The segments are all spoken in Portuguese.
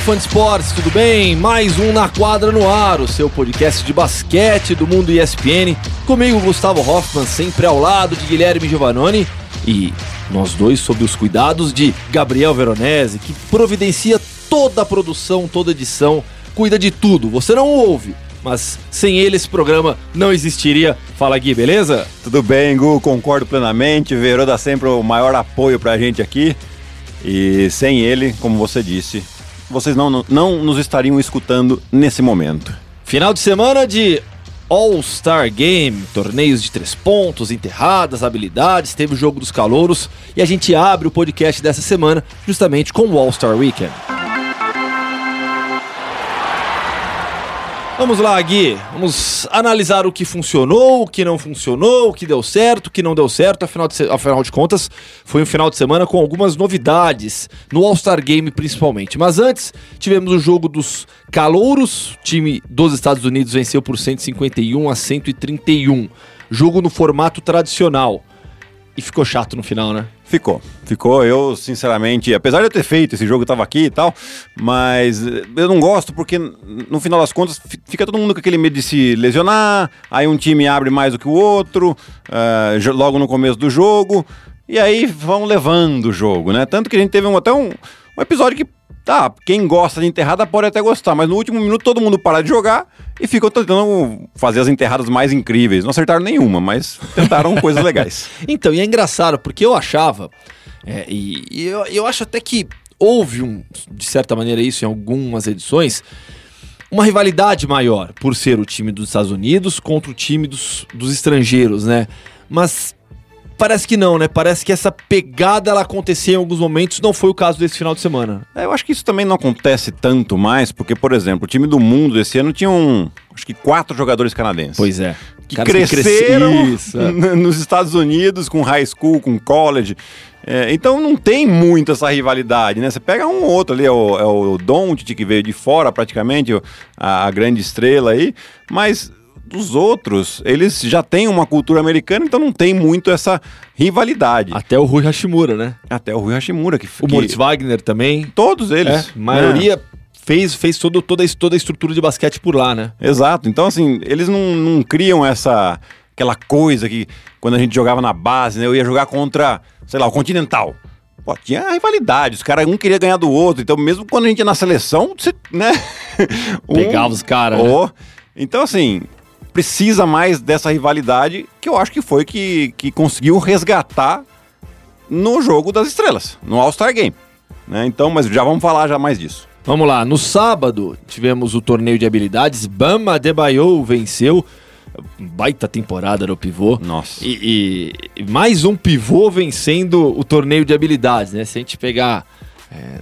Fã de esportes, tudo bem? Mais um Na Quadra no Ar, o seu podcast de basquete do mundo ESPN. Comigo, Gustavo Hoffman, sempre ao lado de Guilherme Giovannoni. E nós dois sob os cuidados de Gabriel Veronese, que providencia toda a produção, toda a edição, cuida de tudo. Você não ouve, mas sem ele esse programa não existiria. Fala Gui, beleza? Tudo bem, Gu, concordo plenamente. Verô dá sempre o maior apoio pra gente aqui. E sem ele, como você disse, vocês não, não nos estariam escutando nesse momento. Final de semana de All-Star Game, torneios de três pontos, enterradas, habilidades, teve o jogo dos calouros e a gente abre o podcast dessa semana justamente com o All-Star Weekend. Vamos lá, Gui. Vamos analisar o que funcionou, o que não funcionou, o que deu certo, o que não deu certo. Afinal de, afinal de contas, foi um final de semana com algumas novidades, no All-Star Game principalmente. Mas antes, tivemos o jogo dos calouros. O time dos Estados Unidos venceu por 151 a 131. Jogo no formato tradicional. E ficou chato no final, né? Ficou, ficou. Eu, sinceramente, apesar de eu ter feito esse jogo, tava aqui e tal, mas eu não gosto porque, no final das contas, fica todo mundo com aquele medo de se lesionar, aí um time abre mais do que o outro, uh, logo no começo do jogo, e aí vão levando o jogo, né? Tanto que a gente teve um, até um, um episódio que Tá, quem gosta de enterrada pode até gostar, mas no último minuto todo mundo para de jogar e ficou tentando fazer as enterradas mais incríveis. Não acertaram nenhuma, mas tentaram coisas legais. Então, e é engraçado, porque eu achava, é, e, e eu, eu acho até que houve, um, de certa maneira, isso em algumas edições, uma rivalidade maior por ser o time dos Estados Unidos contra o time dos, dos estrangeiros, né? Mas parece que não, né? Parece que essa pegada ela acontecia em alguns momentos, não foi o caso desse final de semana. É, eu acho que isso também não acontece tanto mais, porque, por exemplo, o time do mundo esse ano tinha um, acho que quatro jogadores canadenses. Pois é. Que cresceram que nos Estados Unidos com high school, com college. É, então não tem muito essa rivalidade, né? Você pega um ou outro ali, é o, é o Doncic que veio de fora praticamente, a, a grande estrela aí, mas dos outros, eles já têm uma cultura americana, então não tem muito essa rivalidade. Até o Rui Hashimura, né? Até o Rui Hashimura. Que, o que... Moritz Wagner também. Todos eles. É, maioria... É fez, fez todo, toda, toda a estrutura de basquete por lá, né? Exato. Então, assim, eles não, não criam essa aquela coisa que quando a gente jogava na base, né? Eu ia jogar contra, sei lá, o Continental. Pô, tinha rivalidade, os caras um queria ganhar do outro. Então, mesmo quando a gente ia na seleção, você, né? Pegava um, os caras. Oh, né? Então, assim, precisa mais dessa rivalidade que eu acho que foi que, que conseguiu resgatar no jogo das estrelas, no All-Star Game. Né? Então, mas já vamos falar já mais disso. Vamos lá, no sábado tivemos o torneio de habilidades, Bama Debaio venceu, baita temporada no pivô. Nossa. E, e, mais um pivô vencendo o torneio de habilidades, né? Se a gente pegar é,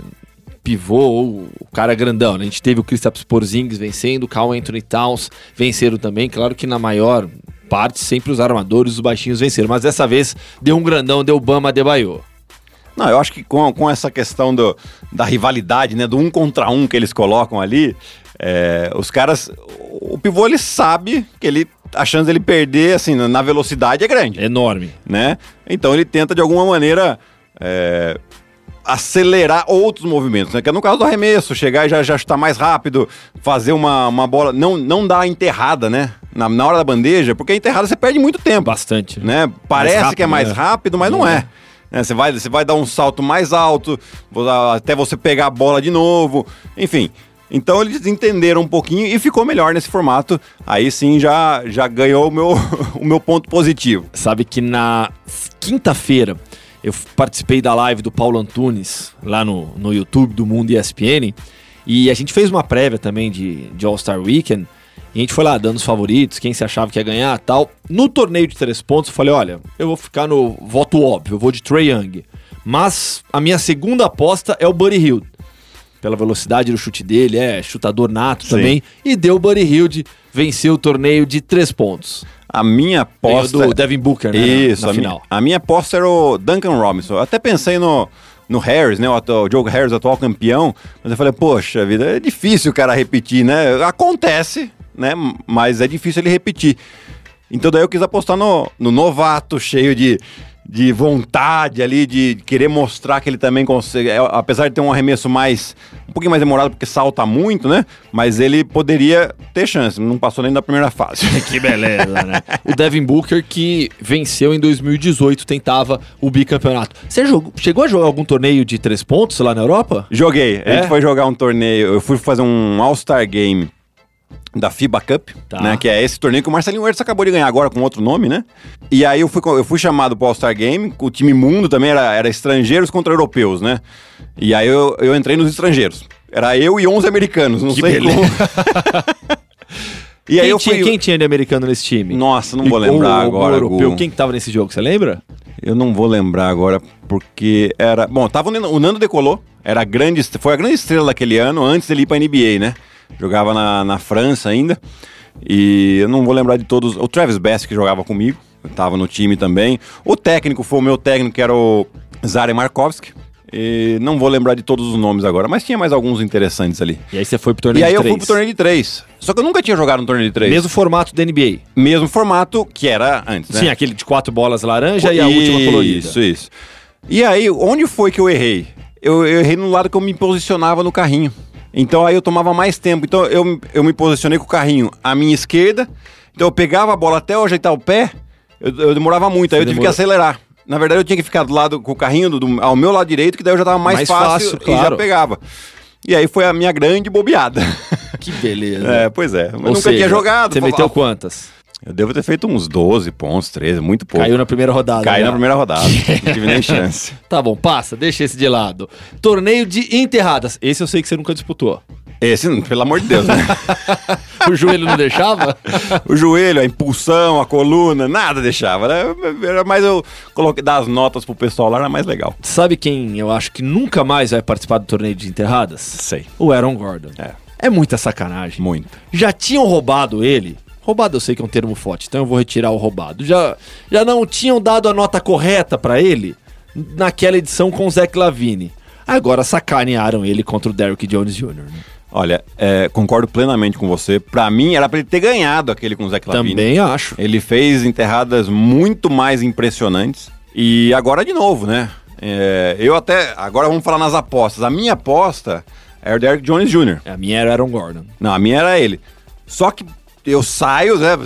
pivô ou o cara grandão. Né? A gente teve o Kristaps Porzingis vencendo, o Carl Anthony Towns venceram também. Claro que na maior parte sempre os armadores, os baixinhos venceram. Mas dessa vez deu um grandão, deu Bama Debaio. Não, eu acho que com, com essa questão do, da rivalidade, né, do um contra um que eles colocam ali, é, os caras, o pivô ele sabe que ele a chance dele perder assim na velocidade é grande, é enorme, né? Então ele tenta de alguma maneira é, acelerar outros movimentos, né? Que é no caso do arremesso, chegar e já, já chutar mais rápido, fazer uma, uma bola. Não, não dar enterrada, né? Na, na hora da bandeja, porque a enterrada você perde muito tempo. Bastante. Né? Parece rápido, que é mais né? rápido, mas não, não é. é. Você, vai, você vai dar um salto mais alto, até você pegar a bola de novo. Enfim. Então eles entenderam um pouquinho e ficou melhor nesse formato. Aí sim já, já ganhou o meu, o meu ponto positivo. Sabe que na quinta-feira eu participei da live do Paulo Antunes lá no, no YouTube do Mundo ESPN e a gente fez uma prévia também de, de All-Star Weekend. E a gente foi lá dando os favoritos, quem se achava que ia ganhar tal. No torneio de três pontos, eu falei: olha, eu vou ficar no voto óbvio, eu vou de Trey Young. Mas a minha segunda aposta é o Buddy Hield. Pela velocidade do chute dele, é chutador nato Sim. também. E deu o Buddy Hield, venceu o torneio de três pontos. A minha aposta. do Devin Booker, né? Isso, na, na a final. Minha, a minha aposta era o Duncan Robinson. Eu até pensei no, no Harris, né? O, o Joe Harris, atual campeão. Mas eu falei, poxa vida, é difícil o cara repetir, né? Acontece, né? Mas é difícil ele repetir. Então daí eu quis apostar no, no novato, cheio de, de vontade ali, de querer mostrar que ele também consegue. é, apesar de ter um arremesso mais. um pouquinho mais demorado, porque salta muito, né? Mas ele poderia ter chance, não passou nem da primeira fase. Que beleza, né? o Devin Booker que venceu em 2018, tentava o bicampeonato. Você jogou, chegou a jogar algum torneio de três pontos lá na Europa? Joguei. A É? gente foi jogar um torneio. Eu fui fazer um All-Star Game da FIBA Cup, Tá. né? Que é esse torneio que o Marcelinho Huertas acabou de ganhar agora com outro nome, né? E aí eu fui, eu fui chamado pro All-Star Game, o time mundo também era, era estrangeiros contra europeus, né? E aí eu, eu entrei nos estrangeiros. Era eu e 11 americanos, não Que sei beleza. como. e aí quem, eu fui... tinha, quem tinha de americano nesse time? Nossa, não vou lembrar ou agora, europeu. Gu. Quem que tava nesse jogo, você lembra? Eu não vou lembrar agora, porque era. Bom, tava o Nando, o Nando decolou, era a grande, foi a grande estrela daquele ano, antes dele ir pra NBA, né? Jogava na, na França ainda. E eu não vou lembrar de todos. O Travis Best, que jogava comigo, tava no time também. O técnico foi o meu técnico, que era o Zare Markovski. E não vou lembrar de todos os nomes agora, mas tinha mais alguns interessantes ali. E aí você foi pro torneio E aí de eu fui pro torneio de três. Só que eu nunca tinha jogado no torneio de três. Mesmo formato da NBA. Mesmo formato que era antes, né? Sim, aquele de quatro bolas laranja e a última colorida. Isso, isso. E aí, onde foi que eu errei? Eu, eu errei no lado que eu me posicionava no carrinho. Então aí eu tomava mais tempo. Então eu, eu me posicionei com o carrinho à minha esquerda. Então eu pegava a bola até eu ajeitar o pé, eu, eu demorava muito. aí eu tive demorou. que acelerar. Na verdade, eu tinha que ficar do lado com o carrinho do- do- ao meu lado direito, que daí eu já tava mais, Mais fácil, fácil, e já claro. pegava. E aí foi a minha grande bobeada. Que beleza. é, pois é. Eu Ou nunca seja, tinha jogado. Você meteu "Ah, quantas? Eu devo ter feito uns 12 pontos, 13, muito pouco. Caiu na primeira rodada. Caí né? na primeira rodada. não tive nem chance. Tá bom, passa, deixa esse de lado. Torneio de enterradas. Esse eu sei que você nunca disputou. Esse, pelo amor de Deus, né? O joelho não deixava? o joelho, a impulsão, a coluna, nada deixava, né? Era mais eu coloquei dar as notas pro pessoal lá, era mais legal. Sabe quem eu acho que nunca mais vai participar do torneio de enterradas? Sei. O Aaron Gordon. É. É muita sacanagem. Muito. Já tinham roubado ele. Roubado eu sei que é um termo forte, então eu vou retirar o roubado. Já, já não tinham dado a nota correta pra ele naquela edição com o Zach Lavine. Agora sacanearam ele contra o Derrick Jones Jr. né? Olha, é, concordo plenamente com você. Pra mim, era pra ele ter ganhado aquele com o Zé Clavini. Também acho. Ele fez enterradas muito mais impressionantes. E agora de novo, né? É, eu até. Agora vamos falar nas apostas. A minha aposta é o Derrick Jones Jr. A minha era Aaron Gordon. Não, a minha era ele. Só que eu saio, né?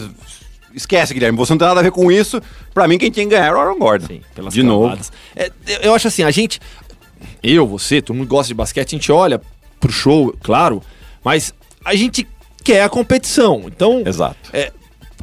Esquece, Guilherme, você não tem nada a ver com isso. Pra mim, quem tinha que ganhar era o Aaron Gordon. Sim, pelas de novo. cravadas. É, eu- eu acho assim, a gente. Eu, você, todo mundo gosta de basquete, a gente olha pro show, claro, mas a gente quer a competição. Então, Exato. é,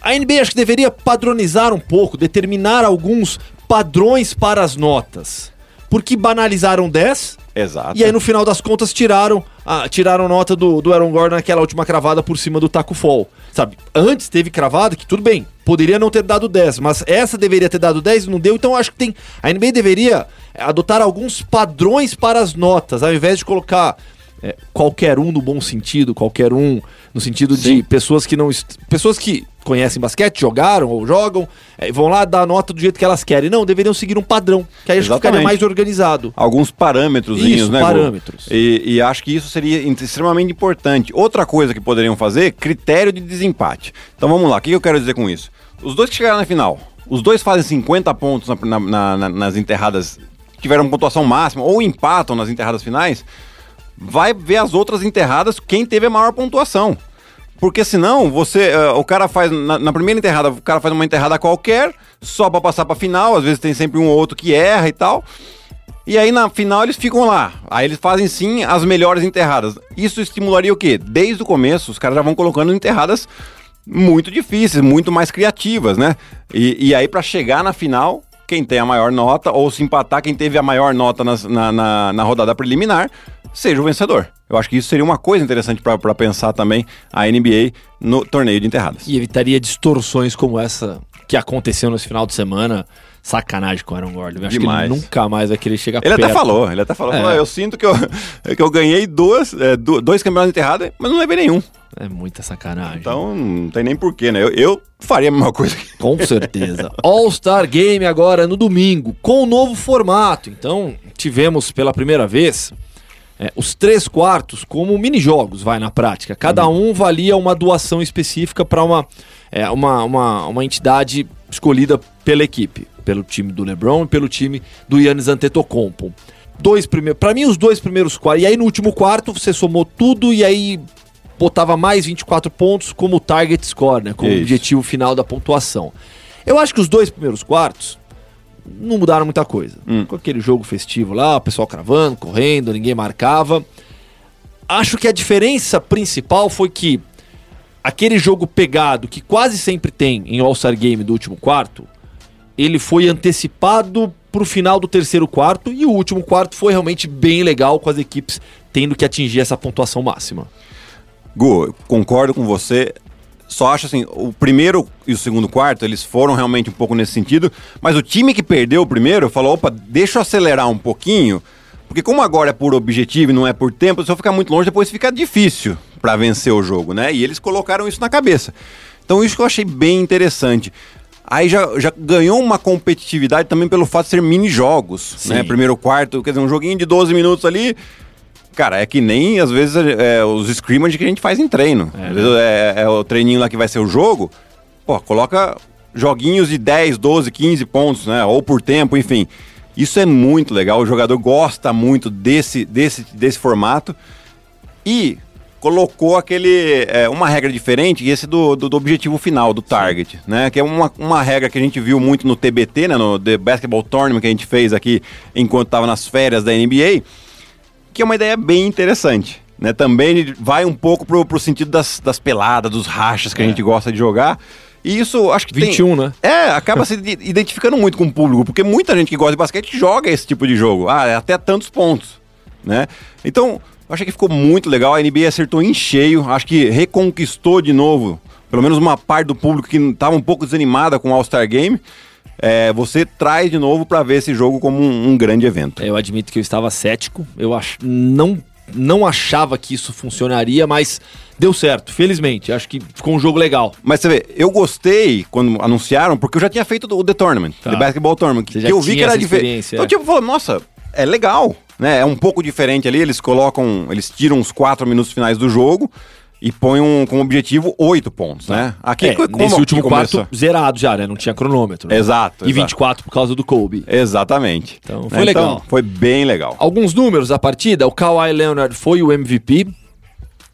a NBA acho que deveria padronizar um pouco, determinar alguns padrões para as notas. Porque banalizaram 10 Exato. e aí no final das contas tiraram a, tiraram nota do, do Aaron Gordon naquela última cravada por cima do Taco Fall. Sabe, antes teve cravada que tudo bem, poderia não ter dado 10, mas essa deveria ter dado 10 e não deu, então acho que tem. A NBA deveria adotar alguns padrões para as notas, ao invés de colocar é, qualquer um no bom sentido, qualquer um no sentido de Sim. pessoas que não. pessoas que conhecem basquete, jogaram ou jogam, é, vão lá dar a nota do jeito que elas querem. Não, deveriam seguir um padrão, que aí acho que ficaria mais organizado. Alguns parâmetros, né? Parâmetros. E, e acho que isso seria extremamente importante. Outra coisa que poderiam fazer, critério de desempate. Então vamos lá, o que eu quero dizer com isso? Os dois que chegaram na final, os dois fazem 50 pontos na- na- na- nas enterradas, tiveram pontuação máxima, ou empatam nas enterradas finais, vai ver as outras enterradas quem teve a maior pontuação. Porque senão, você, eh, o cara faz, na, na primeira enterrada, o cara faz uma enterrada qualquer, só pra passar pra final, às vezes tem sempre um ou outro que erra e tal. E aí na final eles ficam lá. Aí eles fazem sim as melhores enterradas. Isso estimularia o quê? Desde o começo, os caras já vão colocando enterradas muito difíceis, muito mais criativas, né? E, e aí pra chegar na final, quem tem a maior nota, ou se empatar, quem teve a maior nota na, na, na rodada preliminar, seja o vencedor. Eu acho que isso seria uma coisa interessante pra pra pensar também a NBA no torneio de enterradas. E evitaria distorções como essa que aconteceu nesse final de semana. Sacanagem com o Aaron Gordon. Eu acho Demais. que ele nunca mais vai querer chegar Ele perto. até falou, ele até falou, É. falou, eu sinto que eu, que eu ganhei duas, é, dois campeonatos de enterrada, mas não levei nenhum. É muita sacanagem. Então não tem nem porquê, né? Eu, eu faria a mesma coisa. Com certeza. All-Star Game agora no domingo, com um novo formato. Então, tivemos pela primeira vez é, os três quartos como mini-jogos, vai na prática. Cada um valia uma doação específica para uma, é, uma, uma, uma entidade escolhida pela equipe. pelo time do LeBron e pelo time do Yannis Antetokounmpo. Dois primeiros, para mim os dois primeiros quartos, e aí no último quarto você somou tudo e aí botava mais 24 pontos como target score, né, como Isso. objetivo final da pontuação. Eu acho que os dois primeiros quartos não mudaram muita coisa. Hum. Com aquele jogo festivo lá, o pessoal cravando, correndo, ninguém marcava. Acho que a diferença principal foi que aquele jogo pegado que quase sempre tem em All-Star Game do último quarto, ele foi antecipado pro final do terceiro quarto e o último quarto foi realmente bem legal com as equipes tendo que atingir essa pontuação máxima. Gu, concordo com você. Só acho assim, o primeiro e o segundo quarto, eles foram realmente um pouco nesse sentido, mas o time que perdeu o primeiro falou, opa, deixa eu acelerar um pouquinho, porque como agora é por objetivo e não é por tempo, se eu ficar muito longe, depois fica difícil para vencer o jogo, né? E eles colocaram isso na cabeça. Então isso que eu achei bem interessante. Aí já, já ganhou uma competitividade também pelo fato de ser mini-jogos, né? Primeiro quarto, quer dizer, um joguinho de 12 minutos ali, Cara, é que nem às vezes é, os scrimmage que a gente faz em treino. É, Às vezes é, é o treininho lá que vai ser o jogo. Pô, coloca joguinhos de 10, 12, 15 pontos, né? Ou por tempo, enfim. Isso é muito legal. O jogador gosta muito desse, desse, desse formato. E colocou aquele é, uma regra diferente, esse do, do, do objetivo final, do target, né? Que é uma, uma regra que a gente viu muito no TBT, né? No The Basketball Tournament que a gente fez aqui enquanto estava nas férias da NBA que é uma ideia bem interessante. Né? Também vai um pouco pro, pro sentido das, das peladas, dos rachas que a É. gente gosta de jogar. E isso acho que 21, né? tem... É, acaba se ide- identificando muito com o público, porque muita gente que gosta de basquete joga esse tipo de jogo. Ah, é até tantos pontos, né? Então, eu achei que ficou muito legal. A NBA acertou em cheio. Acho que reconquistou de novo, pelo menos uma parte do público que estava um pouco desanimada com o All-Star Game. É, você traz de novo para ver esse jogo como um- um grande evento. Eu admito que eu estava cético. Eu ach... não, não achava que isso funcionaria, mas deu certo, felizmente. Acho que ficou um jogo legal. Mas você vê, eu gostei quando anunciaram, porque eu já tinha feito o The Tournament, Tá. The Basketball Tournament, que eu vi que era diferente. Então, é. tipo, falou, nossa, é legal, né? É um pouco diferente ali, eles colocam, eles tiram os quatro minutos finais do jogo e põem um, como objetivo oito pontos, né? Aqui, É, como nesse último quarto, zerado já, né? Não tinha cronômetro. né? Exato, E exato. 24 por causa do Kobe. Exatamente. Então, Né? foi legal. foi bem legal. Alguns números da partida, o Kawhi Leonard foi o MVP,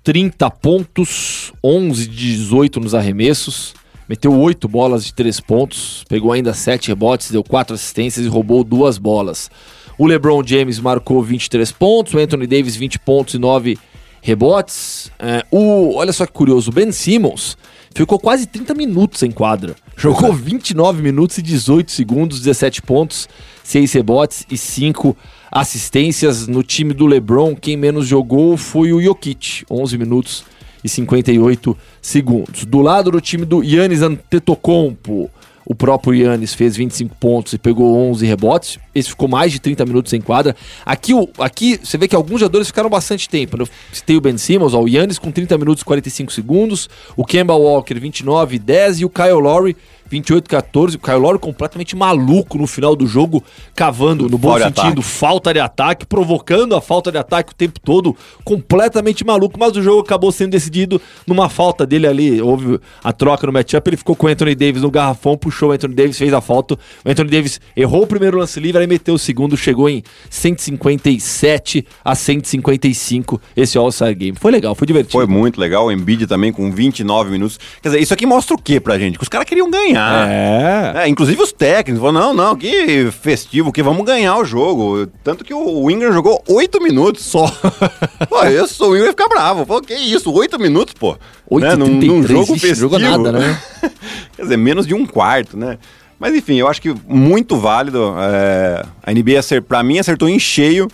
30 pontos, 11 de 18 nos arremessos, meteu 8 bolas de 3 pontos, pegou ainda 7 rebotes, deu 4 assistências e roubou duas bolas. O LeBron James marcou 23 pontos, o Anthony Davis 20 pontos e 9 rebotes. É, o, olha só que curioso, o Ben Simmons ficou quase 30 minutos em quadra. Jogou 29 minutos e 18 segundos, 17 pontos, 6 rebotes e 5 assistências. No time do LeBron, quem menos jogou foi o Jokic, 11 minutos e 58 segundos. Do lado do time do Yannis Antetokounmpo, o próprio Yannis fez 25 pontos e pegou 11 rebotes. Esse ficou mais de 30 minutos em quadra. Aqui, aqui você vê que alguns jogadores ficaram bastante tempo. Eu citei o Ben Simmons, ó, o Yannis com 30 minutos e 45 segundos, o Kemba Walker 29 e 10 e o Kyle Lowry 28 e 14. O Kyle Lowry completamente maluco no final do jogo, cavando no bom Fora sentido, ataque. falta de ataque, provocando a falta de ataque o tempo todo, completamente maluco, mas o jogo acabou sendo decidido numa falta dele ali, houve a troca no matchup, ele ficou com o Anthony Davis no garrafão, puxou o Anthony Davis, fez a falta, o Anthony Davis errou o primeiro lance livre, aí meteu o segundo, chegou em 157 a 155 esse All-Star Game. Foi legal, foi divertido. Foi muito legal, o Embiid também com 29 minutos. Quer dizer, isso aqui mostra o que pra gente? Que os caras queriam ganhar. É. É, inclusive os técnicos falaram, não, não, que festivo, que vamos ganhar o jogo. Tanto que o Ingram jogou oito minutos só. pô, sou o Ingram ia ficar bravo. Falou, que isso, oito minutos, pô. 8 né? Num, num jogo ixi, festivo. jogou nada, né? Quer dizer, menos de um quarto, né? Mas enfim, eu acho que muito válido. é, a NBA, pra mim, acertou em cheio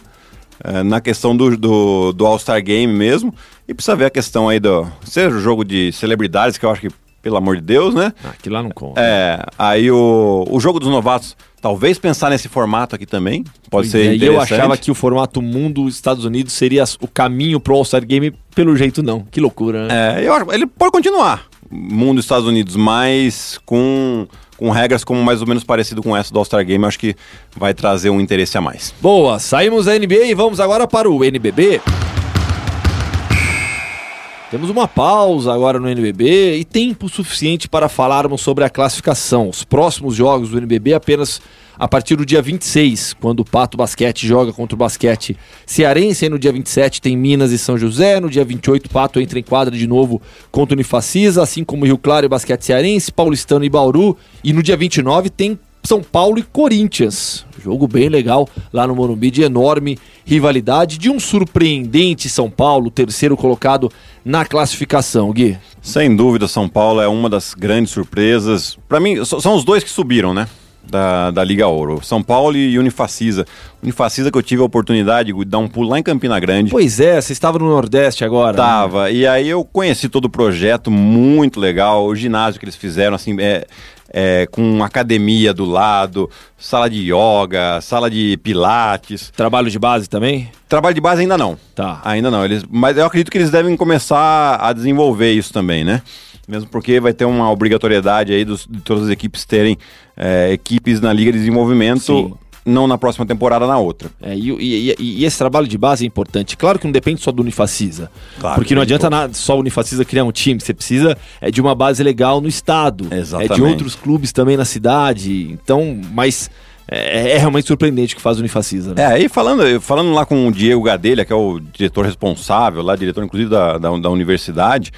é, na questão do, do, do All-Star Game mesmo. E precisa ver a questão aí do. Ser jogo de celebridades, que eu acho que, pelo amor de Deus, né? Ah, Aquilo lá não conta. É, aí o, o jogo dos novatos, talvez pensar nesse formato aqui também, pode ser E aí interessante. eu achava que o formato mundo Estados Unidos seria o caminho pro All-Star Game, pelo jeito não. Que loucura, né? É, eu acho, ele pode continuar, mundo Estados Unidos, mas com, com regras como mais ou menos parecido com essa do All-Star Game, acho que vai trazer um interesse a mais. Boa, saímos da NBA e vamos agora para o NBB. Temos uma pausa agora no NBB e tempo suficiente para falarmos sobre a classificação. Os próximos jogos do NBB apenas a partir do dia 26, quando o Pato Basquete joga contra o Basquete Cearense. Aí no dia 27 tem Minas e São José. No dia 28, o Pato entra em quadra de novo contra o Unifacisa, assim como Rio Claro e Basquete Cearense, Paulistano e Bauru. E no dia 29 tem são Paulo e Corinthians. Jogo bem legal lá no Morumbi, de enorme rivalidade, de um surpreendente São Paulo, terceiro colocado na classificação, Gui. Sem dúvida, São Paulo é uma das grandes surpresas. Para mim, são os dois que subiram, né? Da, da Liga Ouro. São Paulo e Unifacisa. Unifacisa que eu tive a oportunidade de dar um pulo lá em Campina Grande. Pois é, você estava no Nordeste agora. Né? Tava. Né? E aí eu conheci todo o projeto, muito legal. O ginásio que eles fizeram, assim, é, é, com academia do lado, sala de yoga, sala de pilates. Trabalho de base também? Trabalho de base ainda não. Tá. Ainda não. Eles, mas eu acredito que eles devem começar a desenvolver isso também, né? Mesmo porque vai ter uma obrigatoriedade aí dos, de todas as equipes terem é, equipes na Liga de Desenvolvimento. Sim não na próxima temporada, na outra. É, e, e, e, esse trabalho de base é importante. Claro que não depende só do Unifacisa. Claro porque não adianta nada, só o Unifacisa criar um time. Você precisa é, de uma base legal no estado. Exatamente. É de outros clubes também na cidade. Então, mas. É, é, realmente surpreendente o que faz o Unifacisa. Né? É, e falando, falando lá com o Diego Gadelha, que é o diretor responsável, lá, diretor inclusive da, da, da universidade,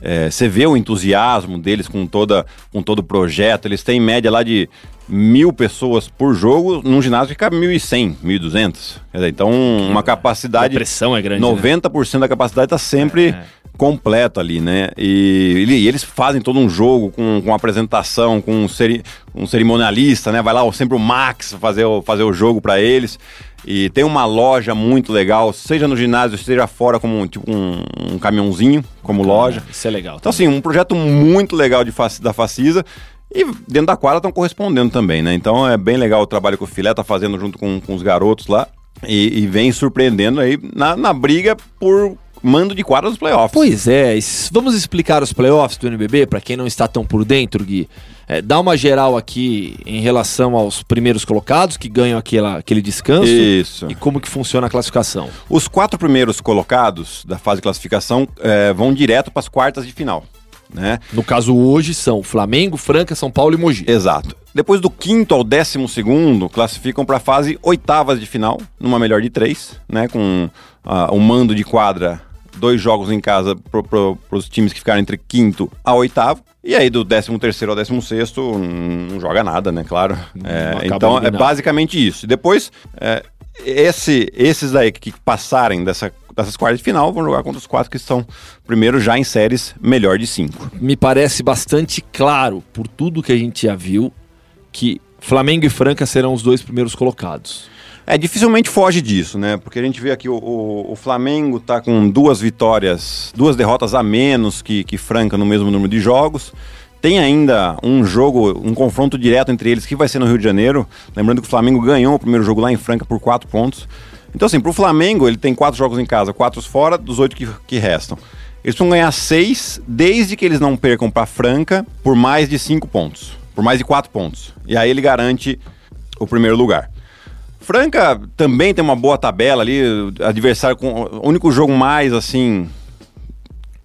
é, você vê o entusiasmo deles com, toda, com todo o projeto. Eles têm média lá de mil pessoas por jogo, num ginásio que cabe 1.100, 1.200. Então, uma capacidade. A pressão é grande. 90% né? da capacidade está sempre é. completo ali, né? E, e, eles fazem todo um jogo com, com apresentação, com um, ceri um cerimonialista, né? Vai lá sempre o Max fazer o, fazer o jogo para eles. E tem uma loja muito legal, seja no ginásio, seja fora, como tipo um, um caminhãozinho, como loja. Isso é legal. Então, assim, um projeto muito legal de, da Facisa. E dentro da quadra estão correspondendo também, né? Então é bem legal o trabalho que o Filé tá fazendo junto com, com os garotos lá. E, e vem surpreendendo aí na, na briga por mando de quadra dos playoffs. Pois é, vamos explicar os playoffs do NBB para quem não está tão por dentro, Gui. É, dá uma geral aqui em relação aos primeiros colocados que ganham aquela, aquele descanso. Isso. E como que funciona a classificação. Os quatro primeiros colocados da fase de classificação é, vão direto para as quartas de final. Né? No caso hoje são Flamengo, Franca, São Paulo e Mogi. Exato. Depois do quinto ao décimo segundo, classificam para a fase oitavas de final, numa melhor de três, né? Com uh, o mando de quadra, dois jogos em casa para pro, os times que ficaram entre quinto a oitavo. E aí, do 13 terceiro ao 16 sexto, não joga nada, né? Claro. É, então, é basicamente isso. E depois, é, esse, esses aí que passarem dessa dessas quartas de final vão jogar contra os quatro que estão primeiro já em séries melhor de cinco. Me parece bastante claro, por tudo que a gente já viu, que Flamengo e Franca serão os dois primeiros colocados. É, dificilmente foge disso, né? Porque a gente vê aqui o, o, o Flamengo tá com duas vitórias, duas derrotas a menos que, que Franca no mesmo número de jogos. Tem ainda um jogo, um confronto direto entre eles que vai ser no Rio de Janeiro. Lembrando que o Flamengo ganhou o primeiro jogo lá em Franca por quatro pontos. Então, assim, pro Flamengo, ele tem quatro jogos em casa, quatro fora, dos oito que, que restam. Eles vão ganhar seis, desde que eles não percam para Franca por mais de cinco pontos. Por mais de quatro pontos. E aí ele garante o primeiro lugar. Franca também tem uma boa tabela ali, adversário com o único jogo mais assim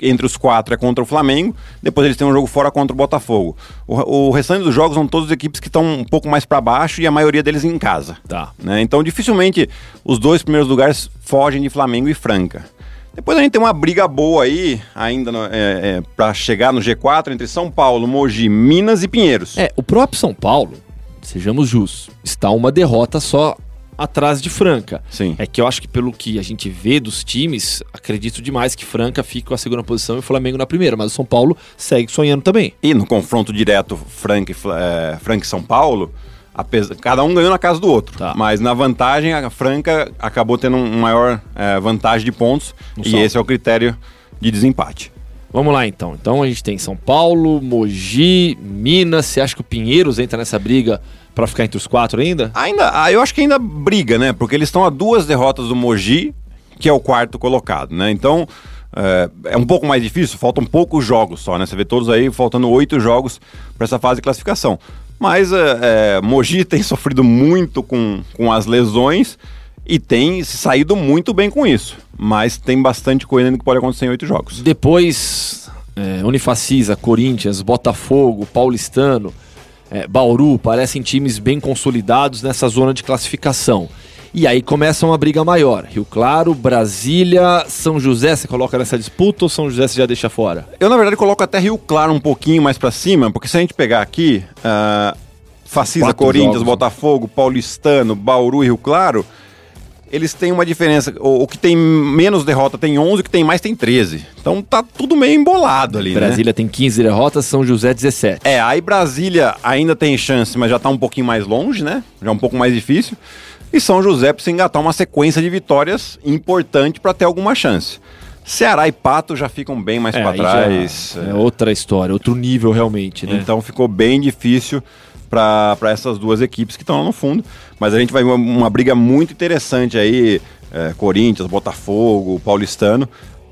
entre os quatro é contra o Flamengo, depois eles têm um jogo fora contra o Botafogo. O, o restante dos jogos são todas equipes que estão um pouco mais para baixo e a maioria deles em casa. Tá. Né? Então dificilmente os dois primeiros lugares fogem de Flamengo e Franca. Depois a gente tem uma briga boa aí, ainda é, é, para chegar no G4 entre São Paulo, Mogi, Minas e Pinheiros. É, o próprio São Paulo, sejamos justos, está uma derrota só atrás de Franca. Sim. É que eu acho que pelo que a gente vê dos times, acredito demais que Franca fique com a segunda posição e o Flamengo na primeira, mas o São Paulo segue sonhando também. E no confronto direto Franca e, é, e São Paulo, apesar, cada um ganhou na casa do outro. Tá. Mas na vantagem, a Franca acabou tendo uma maior é, vantagem de pontos no e esse é o critério de desempate. Vamos lá então. Então a gente tem São Paulo, Mogi, Minas. Você acha que o Pinheiros entra nessa briga para ficar entre os quatro ainda? Ainda, ah, eu acho que ainda briga, né? Porque eles estão a duas derrotas do Mogi, que é o quarto colocado, né? Então é, é um pouco mais difícil, faltam poucos jogos só, né? Você vê todos aí faltando oito jogos para essa fase de classificação. Mas é, é, Mogi tem sofrido muito com, com as lesões e tem se saído muito bem com isso. Mas tem bastante coisa ainda que pode acontecer em oito jogos. Depois, é, Unifacisa, Corinthians, Botafogo, Paulistano, é, Bauru, parecem times bem consolidados nessa zona de classificação. E aí começa uma briga maior. Rio Claro, Brasília, São José, você coloca nessa disputa ou São José você já deixa fora? Eu, na verdade, coloco até Rio Claro um pouquinho mais para cima, porque se a gente pegar aqui, uh, Facisa, Quatro Corinthians, jogos? Botafogo, Paulistano, Bauru e Rio Claro, eles têm uma diferença. O, o, que tem menos derrota tem 11, o que tem mais tem 13. Então tá tudo meio embolado ali, né? Brasília né? tem 15 derrotas, São José 17. É, aí Brasília ainda tem chance, mas já tá um pouquinho mais longe, né? Já é um pouco mais difícil. E São José precisa engatar uma sequência de vitórias importante para ter alguma chance. Ceará e Pato já ficam bem mais é, para trás. É outra história, outro nível realmente, né? Então ficou bem difícil para essas duas equipes que estão lá no fundo. Mas a gente vai uma, uma briga muito interessante aí, é, Corinthians, Botafogo, Paulistano,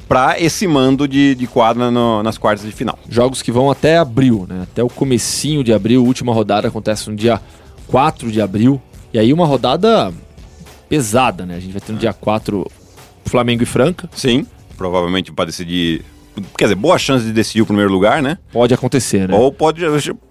para esse mando de, de quadra no, nas quartas de final. Jogos que vão até abril, né? Até o comecinho de abril, última rodada acontece no dia 4 de abril. E aí uma rodada pesada, né? A gente vai ter no dia 4 Flamengo e Franca. Sim, provavelmente para decidir. Quer dizer, boa chance de decidir o primeiro lugar, né? Pode acontecer, né? Ou pode,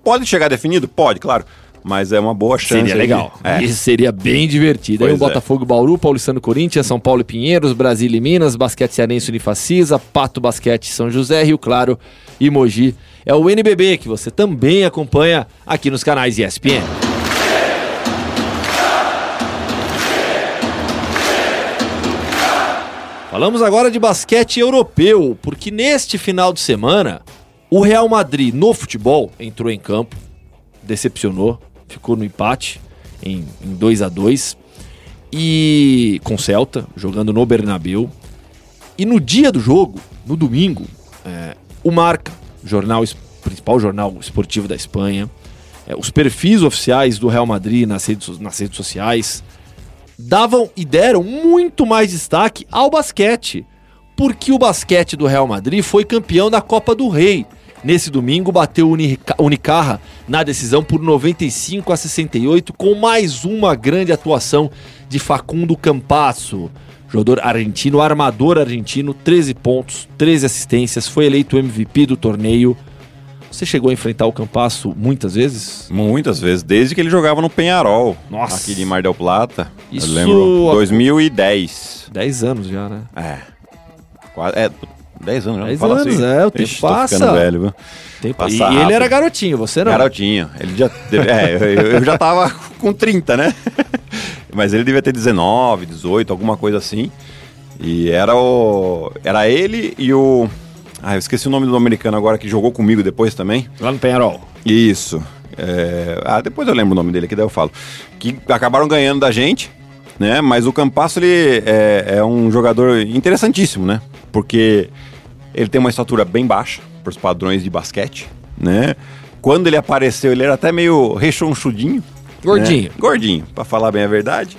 pode chegar definido? Pode, claro. Mas é uma boa chance. Seria legal. De... É. Isso seria bem divertido. Pois aí o é. Botafogo Bauru, Paulistano Corinthians, São Paulo e Pinheiros, Brasília e Minas, Basquete Cearense Unifacisa, Pato Basquete São José, Rio Claro e Mogi. É o NBB que você também acompanha aqui nos canais ESPN. Falamos agora de basquete europeu, porque neste final de semana o Real Madrid no futebol entrou em campo, decepcionou, ficou no empate em, em 2 a 2 e com Celta jogando no Bernabéu. E no dia do jogo, no domingo, é, o Marca, jornal principal jornal esportivo da Espanha, é, os perfis oficiais do Real Madrid nas redes, nas redes sociais davam e deram muito mais destaque ao basquete, porque o basquete do Real Madrid foi campeão da Copa do Rei. Nesse domingo bateu o Unicarra na decisão por 95 a 68 com mais uma grande atuação de Facundo Campasso. Jogador argentino, armador argentino, 13 pontos, 13 assistências, foi eleito MVP do torneio. Você chegou a enfrentar o Campasso muitas vezes? Muitas vezes, desde que ele jogava no Penharol, Nossa. aqui de Mar del Plata. Isso... Eu lembro, 2010. 10 anos já, né? É. É, 10 anos, já 10 anos, assim. é, o tempo Ixi, passa. velho, viu? Tempo... E, e ele era garotinho, você não? Garotinho. Ele já, é, eu, eu já tava com 30, né? Mas ele devia ter 19, 18, alguma coisa assim. E era o. Era ele e o. Ah, eu esqueci o nome do americano agora que jogou comigo depois também. Lá no Penharol. Isso. É... Ah, depois eu lembro o nome dele aqui, daí eu falo. Que acabaram ganhando da gente, né? Mas o Campasso, ele é, é um jogador interessantíssimo, né? Porque ele tem uma estatura bem baixa, para os padrões de basquete, né? Quando ele apareceu, ele era até meio rechonchudinho. Gordinho. Né? Gordinho, para falar bem a verdade.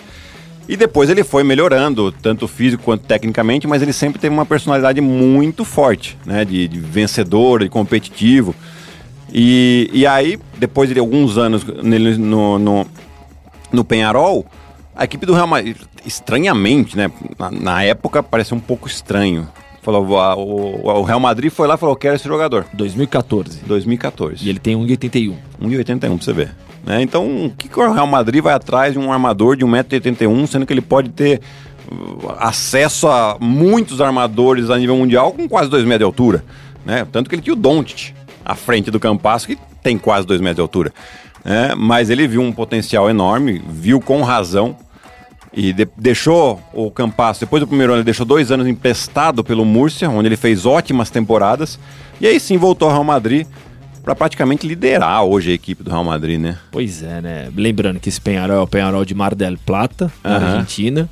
E depois ele foi melhorando, tanto físico quanto tecnicamente, mas ele sempre teve uma personalidade muito forte, né? De, de vencedor, de competitivo. E, e aí, depois de alguns anos nele, no, no, no Penharol, a equipe do Real Madrid, estranhamente, né? Na, na época parecia um pouco estranho. Falou, o, o, Real Madrid foi lá e falou: quero esse jogador. 2014. 2014. E ele tem 1,81. 1,81 pra você ver. Né? Então, o que, que o Real Madrid vai atrás de um armador de 1,81m, sendo que ele pode ter uh, acesso a muitos armadores a nível mundial com quase 2 metros de altura? Né? Tanto que ele tinha o Doncic à frente do Campasso, que tem quase 2 metros de altura. Né? Mas ele viu um potencial enorme, viu com razão e de, deixou o Campasso, depois do primeiro ano, ele deixou dois anos emprestado pelo Múrcia, onde ele fez ótimas temporadas. E aí sim voltou ao Real Madrid para praticamente liderar hoje a equipe do Real Madrid, né? Pois é, né? Lembrando que esse Penharol é o Penharol de Mar del Plata, na uhum. Argentina.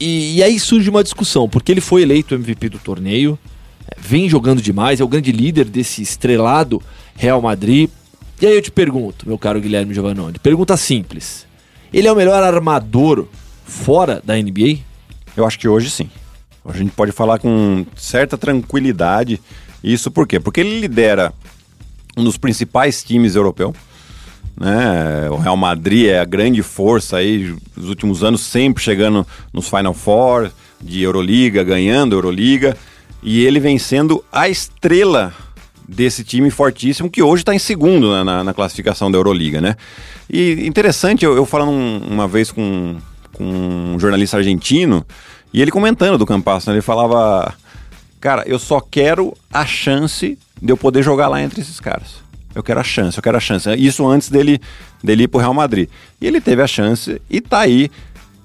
E, e, aí surge uma discussão, porque ele foi eleito MVP do torneio, é, vem jogando demais, é o grande líder desse estrelado Real Madrid. E aí eu te pergunto, meu caro Guilherme Giovannone, pergunta simples. Ele é o melhor armador fora da NBA? Eu acho que hoje sim. Hoje a gente pode falar com certa tranquilidade. Isso por quê? Porque ele lidera um dos principais times europeu, né? O Real Madrid é a grande força aí, nos últimos anos sempre chegando nos Final Four de Euroliga, ganhando Euroliga, e ele vem sendo a estrela desse time fortíssimo que hoje está em segundo na, na, na, classificação da Euroliga, né? E interessante, eu, eu falando um, uma vez com, com um jornalista argentino, e ele comentando do Campasso, né? ele falava, cara, eu só quero a chance de eu poder jogar lá entre esses caras. Eu quero a chance, eu quero a chance. Isso antes dele, dele ir pro Real Madrid. E ele teve a chance e tá aí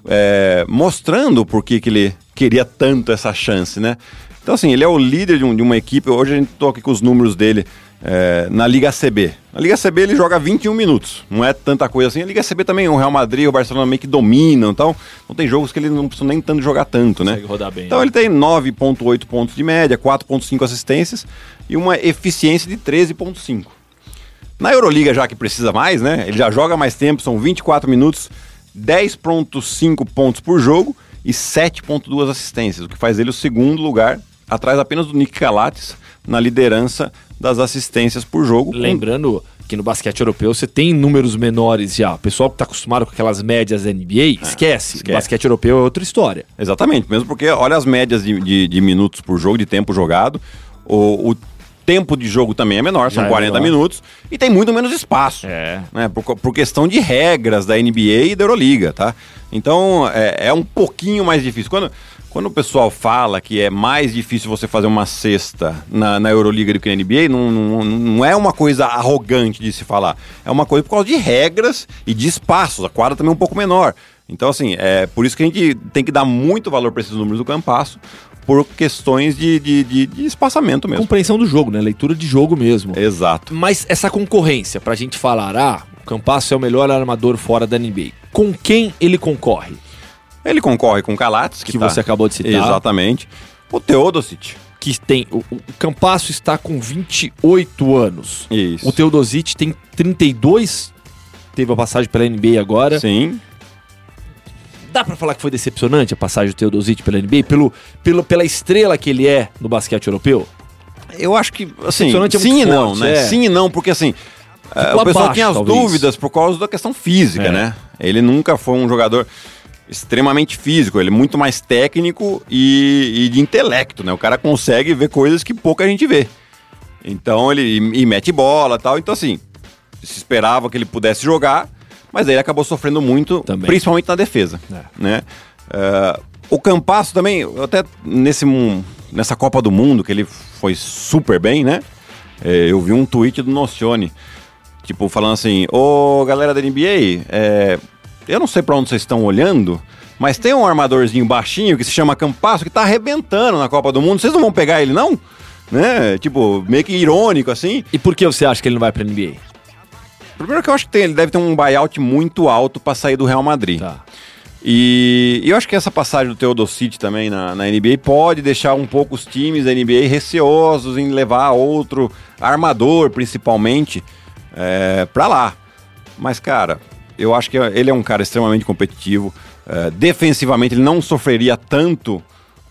é, mostrando por que, que ele queria tanto essa chance, né? Então, assim, ele é o líder de, um, de uma equipe. Hoje a gente toca aqui com os números dele é, na Liga CB. Na Liga CB ele joga 21 minutos, não é tanta coisa assim. A Liga CB também, o Real Madrid, o Barcelona meio que dominam, então não tem jogos que ele não precisa nem tanto jogar tanto, né? Bem, então né? ele tem 9.8 pontos de média, 4.5 assistências e uma eficiência de 13.5. Na Euroliga, já que precisa mais, né? Ele já joga mais tempo, são 24 minutos, 10,5 pontos por jogo e 7,2 assistências, o que faz ele o segundo lugar, atrás apenas do Nick Calates, na liderança das assistências por jogo. Lembrando que no basquete europeu você tem números menores já. O pessoal que está acostumado com aquelas médias da NBA, é, esquece. esquece. O basquete europeu é outra história. Exatamente, mesmo porque olha as médias de, de, de minutos por jogo, de tempo jogado. O, o tempo de jogo também é menor, são é 40 menor. minutos, e tem muito menos espaço. É. Né, por, por, questão de regras da NBA e da Euroliga, tá? Então é, é, um pouquinho mais difícil. Quando, quando o pessoal fala que é mais difícil você fazer uma cesta na, na Euroliga do que na NBA, não, não, não é uma coisa arrogante de se falar. É uma coisa por causa de regras e de espaços. A quadra também é um pouco menor. Então, assim, é por isso que a gente tem que dar muito valor para esses números do Campasso, por questões de, de, de, de, espaçamento mesmo. Compreensão do jogo, né? Leitura de jogo mesmo. Exato. Mas essa concorrência, pra gente falar, ah, o Campasso é o melhor armador fora da NBA. Com quem ele concorre? Ele concorre com o Calates, que, que tá... você acabou de citar. Exatamente. O Teodosic. Que tem. O, o Campasso está com 28 anos. Isso. O Teodosic tem 32. Teve a passagem pela NBA agora. Sim. Dá para falar que foi decepcionante a passagem do Teodosic pela NBA, pelo, pelo, pela estrela que ele é no basquete europeu? Eu acho que, assim, é sim e não, forte, né? É. Sim e não, porque assim, uh, o pessoal tinha as talvez. dúvidas por causa da questão física, é. né? Ele nunca foi um jogador extremamente físico, ele é muito mais técnico e, e, de intelecto, né? O cara consegue ver coisas que pouca gente vê. Então ele e, e mete bola tal. Então, assim, se esperava que ele pudesse jogar, mas aí ele acabou sofrendo muito, também. principalmente na defesa. É. Né? Uh, o Campasso também, até nesse, nessa Copa do Mundo, que ele foi super bem, né? É, eu vi um tweet do Nocione, tipo, falando assim: Ô galera da NBA, é, eu não sei para onde vocês estão olhando, mas tem um armadorzinho baixinho que se chama Campasso que tá arrebentando na Copa do Mundo, vocês não vão pegar ele não? Né? Tipo, meio que irônico assim. E por que você acha que ele não vai pra NBA? Primeiro que eu acho que tem, ele deve ter um buyout muito alto para sair do Real Madrid. Tá. E, e, eu acho que essa passagem do Teodosic também na, na, NBA pode deixar um pouco os times da NBA receosos em levar outro armador, principalmente, é, para lá. Mas, cara, eu acho que ele é um cara extremamente competitivo. É, defensivamente, ele não sofreria tanto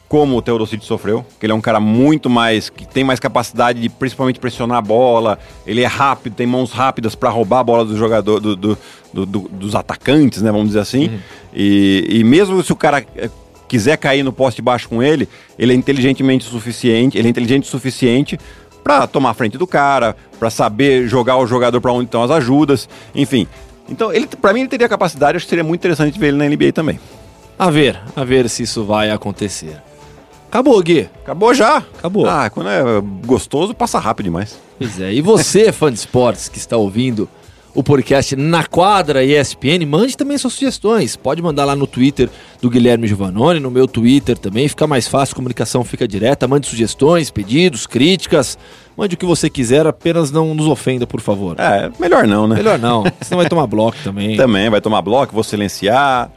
como o Teodosic sofreu, que ele é um cara muito mais, que tem mais capacidade de principalmente pressionar a bola, ele é rápido, tem mãos rápidas para roubar a bola do jogador, do, do, do, dos atacantes, né, vamos dizer assim. Uhum. E, e mesmo se o cara eh, quiser cair no poste baixo com ele, ele é inteligentemente o suficiente, ele é inteligente o suficiente para tomar a frente do cara, para saber jogar o jogador para onde estão as ajudas, enfim. Então, ele, para mim, ele teria capacidade, acho que seria muito interessante ver ele na NBA também. A ver, a ver se isso vai acontecer. Acabou, Gui. Acabou já. Acabou. Ah, quando é gostoso, passa rápido demais. Pois é. E você, fã de esportes, que está ouvindo o podcast Na Quadra ESPN, mande também suas sugestões. Pode mandar lá no Twitter do Guilherme Giovanoni, no meu Twitter também. Fica mais fácil, a comunicação fica direta. Mande sugestões, pedidos, críticas. Mande o que você quiser, apenas não nos ofenda, por favor. É, melhor não, né? Melhor não. Senão vai tomar bloco também. Também, vai tomar bloco, vou silenciar.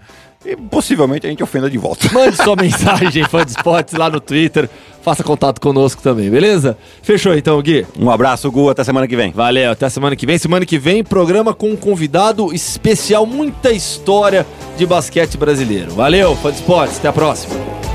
E possivelmente a gente ofenda de volta. Mande sua mensagem, fã de esportes, lá no Twitter. Faça contato conosco também, beleza? Fechou então, Gui. Um abraço, Gu. Até semana que vem. Valeu, até semana que vem. Semana que vem, programa com um convidado especial, muita história de basquete brasileiro. Valeu, fã de esportes. Até a próxima.